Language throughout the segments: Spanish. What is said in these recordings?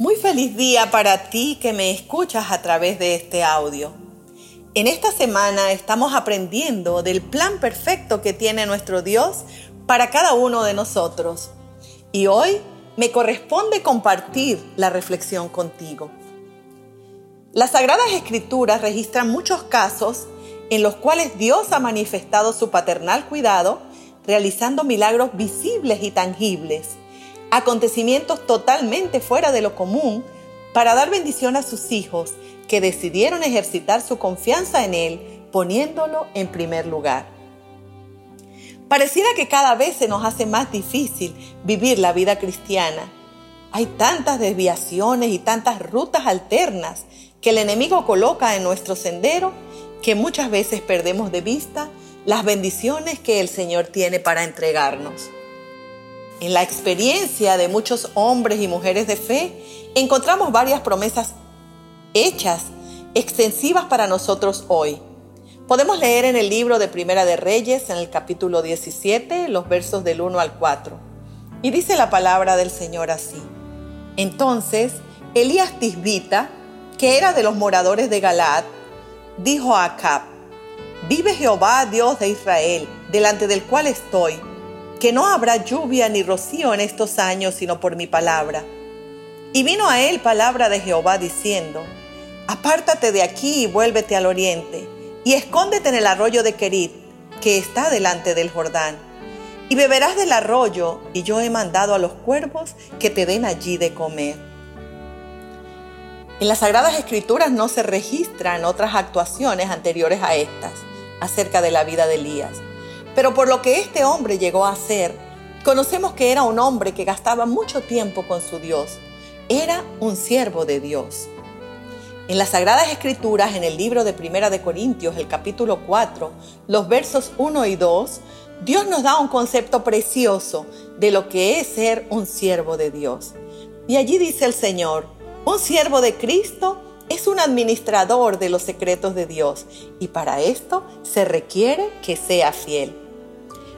Muy feliz día para ti que me escuchas a través de este audio. En esta semana estamos aprendiendo del plan perfecto que tiene nuestro Dios para cada uno de nosotros. Y hoy me corresponde compartir la reflexión contigo. Las Sagradas Escrituras registran muchos casos en los cuales Dios ha manifestado su paternal cuidado, realizando milagros visibles y tangibles acontecimientos totalmente fuera de lo común para dar bendición a sus hijos que decidieron ejercitar su confianza en Él poniéndolo en primer lugar. Pareciera que cada vez se nos hace más difícil vivir la vida cristiana. Hay tantas desviaciones y tantas rutas alternas que el enemigo coloca en nuestro sendero que muchas veces perdemos de vista las bendiciones que el Señor tiene para entregarnos. En la experiencia de muchos hombres y mujeres de fe, encontramos varias promesas hechas, extensivas para nosotros hoy. Podemos leer en el libro de Primera de Reyes, en el capítulo 17, los versos del 1 al 4. Y dice la palabra del Señor así. Entonces, Elías Tisbita, que era de los moradores de Galaad, dijo a Acab, Vive Jehová, Dios de Israel, delante del cual estoy, que no habrá lluvia ni rocío en estos años sino por mi palabra. Y vino a él palabra de Jehová diciendo, Apártate de aquí y vuélvete al oriente, y escóndete en el arroyo de Querit, que está delante del Jordán. Y beberás del arroyo, y yo he mandado a los cuervos que te den allí de comer. En las Sagradas Escrituras no se registran otras actuaciones anteriores a estas acerca de la vida de Elías. Pero por lo que este hombre llegó a ser, conocemos que era un hombre que gastaba mucho tiempo con su Dios. Era un siervo de Dios. En las Sagradas Escrituras, en el libro de Primera de Corintios, el capítulo 4, los versos 1 y 2, Dios nos da un concepto precioso de lo que es ser un siervo de Dios. Y allí dice el Señor, un siervo de Cristo es un administrador de los secretos de Dios y para esto se requiere que sea fiel.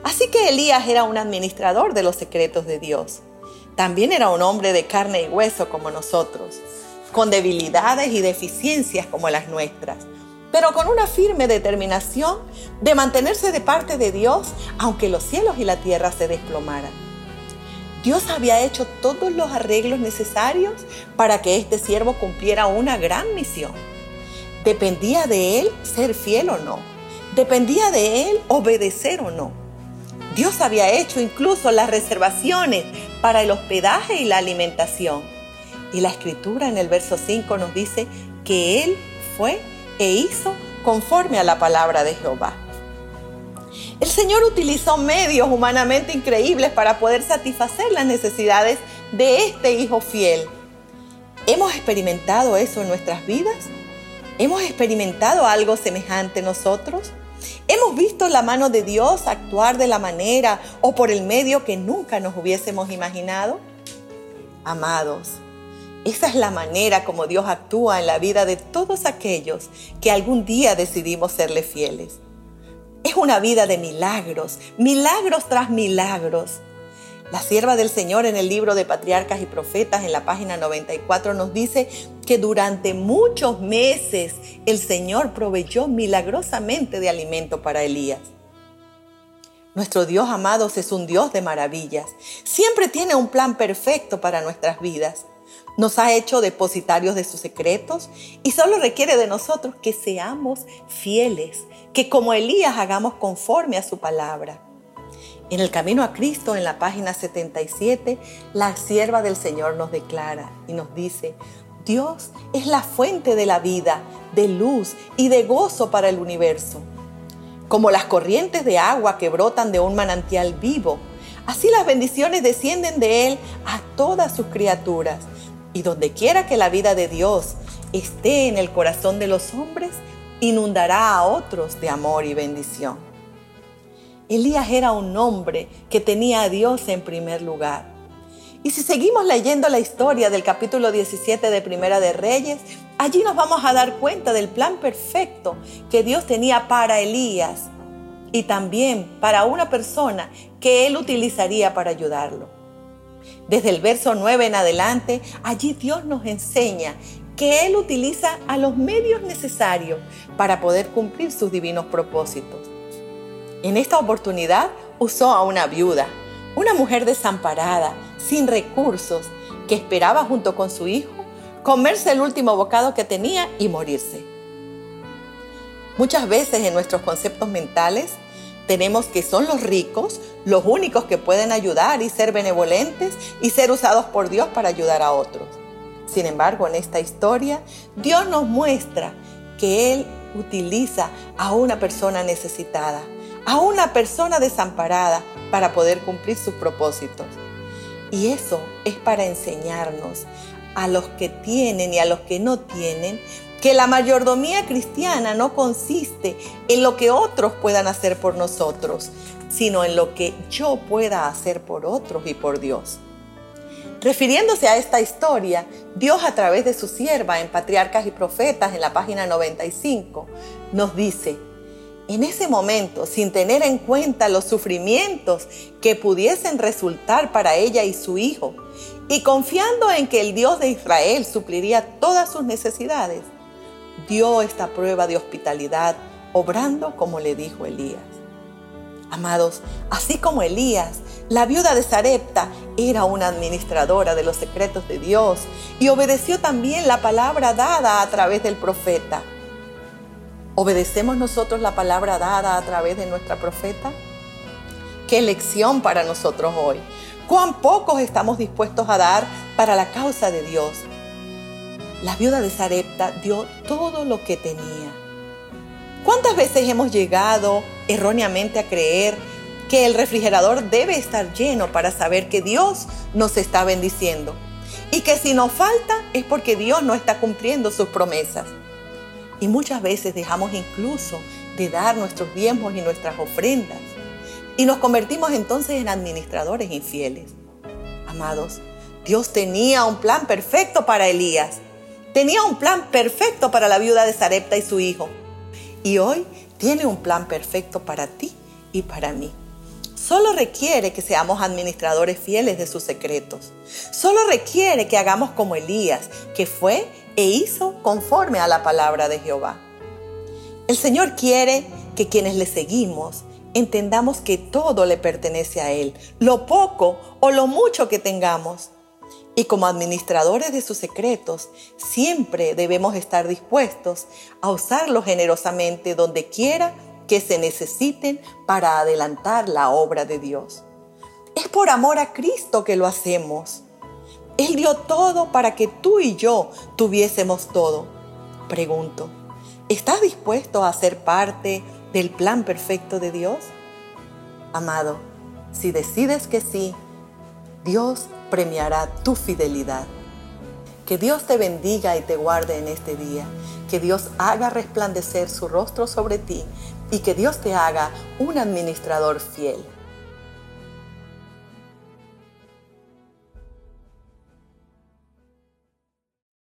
Así que Elías era un administrador de los secretos de Dios. También era un hombre de carne y hueso como nosotros, con debilidades y deficiencias como las nuestras, pero con una firme determinación de mantenerse de parte de Dios aunque los cielos y la tierra se desplomaran. Dios había hecho todos los arreglos necesarios para que este siervo cumpliera una gran misión. Dependía de él ser fiel o no. Dependía de él obedecer o no. Dios había hecho incluso las reservaciones para el hospedaje y la alimentación. Y la escritura en el verso 5 nos dice que Él fue e hizo conforme a la palabra de Jehová. El Señor utilizó medios humanamente increíbles para poder satisfacer las necesidades de este Hijo fiel. ¿Hemos experimentado eso en nuestras vidas? ¿Hemos experimentado algo semejante nosotros? ¿Hemos visto la mano de Dios actuar de la manera o por el medio que nunca nos hubiésemos imaginado? Amados, esa es la manera como Dios actúa en la vida de todos aquellos que algún día decidimos serle fieles. Es una vida de milagros, milagros tras milagros. La sierva del Señor en el libro de Patriarcas y Profetas en la página 94 nos dice que durante muchos meses el Señor proveyó milagrosamente de alimento para Elías. Nuestro Dios, amados, es un Dios de maravillas. Siempre tiene un plan perfecto para nuestras vidas. Nos ha hecho depositarios de sus secretos y solo requiere de nosotros que seamos fieles, que como Elías hagamos conforme a su palabra. En el camino a Cristo, en la página 77, la sierva del Señor nos declara y nos dice, Dios es la fuente de la vida, de luz y de gozo para el universo. Como las corrientes de agua que brotan de un manantial vivo, así las bendiciones descienden de Él a todas sus criaturas. Y donde quiera que la vida de Dios esté en el corazón de los hombres, inundará a otros de amor y bendición. Elías era un hombre que tenía a Dios en primer lugar. Y si seguimos leyendo la historia del capítulo 17 de Primera de Reyes, allí nos vamos a dar cuenta del plan perfecto que Dios tenía para Elías y también para una persona que él utilizaría para ayudarlo. Desde el verso 9 en adelante, allí Dios nos enseña que Él utiliza a los medios necesarios para poder cumplir sus divinos propósitos. En esta oportunidad usó a una viuda, una mujer desamparada, sin recursos, que esperaba junto con su hijo comerse el último bocado que tenía y morirse. Muchas veces en nuestros conceptos mentales tenemos que son los ricos los únicos que pueden ayudar y ser benevolentes y ser usados por Dios para ayudar a otros. Sin embargo, en esta historia, Dios nos muestra que Él utiliza a una persona necesitada, a una persona desamparada para poder cumplir sus propósitos. Y eso es para enseñarnos a los que tienen y a los que no tienen que la mayordomía cristiana no consiste en lo que otros puedan hacer por nosotros, sino en lo que yo pueda hacer por otros y por Dios. Refiriéndose a esta historia, Dios a través de su sierva en Patriarcas y Profetas en la página 95 nos dice, en ese momento, sin tener en cuenta los sufrimientos que pudiesen resultar para ella y su hijo, y confiando en que el Dios de Israel supliría todas sus necesidades, dio esta prueba de hospitalidad, obrando como le dijo Elías. Amados, así como Elías, la viuda de Sarepta era una administradora de los secretos de Dios y obedeció también la palabra dada a través del profeta. ¿Obedecemos nosotros la palabra dada a través de nuestra profeta? Qué lección para nosotros hoy. Cuán pocos estamos dispuestos a dar para la causa de Dios. La viuda de Sarepta dio todo lo que tenía. ¿Cuántas veces hemos llegado erróneamente a creer que el refrigerador debe estar lleno para saber que Dios nos está bendiciendo? Y que si nos falta es porque Dios no está cumpliendo sus promesas. Y muchas veces dejamos incluso de dar nuestros diezmos y nuestras ofrendas. Y nos convertimos entonces en administradores infieles. Amados, Dios tenía un plan perfecto para Elías. Tenía un plan perfecto para la viuda de Sarepta y su hijo. Y hoy tiene un plan perfecto para ti y para mí. Solo requiere que seamos administradores fieles de sus secretos. Solo requiere que hagamos como Elías, que fue e hizo conforme a la palabra de Jehová. El Señor quiere que quienes le seguimos entendamos que todo le pertenece a Él, lo poco o lo mucho que tengamos. Y como administradores de sus secretos, siempre debemos estar dispuestos a usarlos generosamente donde quiera que se necesiten para adelantar la obra de Dios. Es por amor a Cristo que lo hacemos. Él dio todo para que tú y yo tuviésemos todo. Pregunto, ¿estás dispuesto a ser parte del plan perfecto de Dios? Amado, si decides que sí, Dios premiará tu fidelidad. Que Dios te bendiga y te guarde en este día. Que Dios haga resplandecer su rostro sobre ti y que Dios te haga un administrador fiel.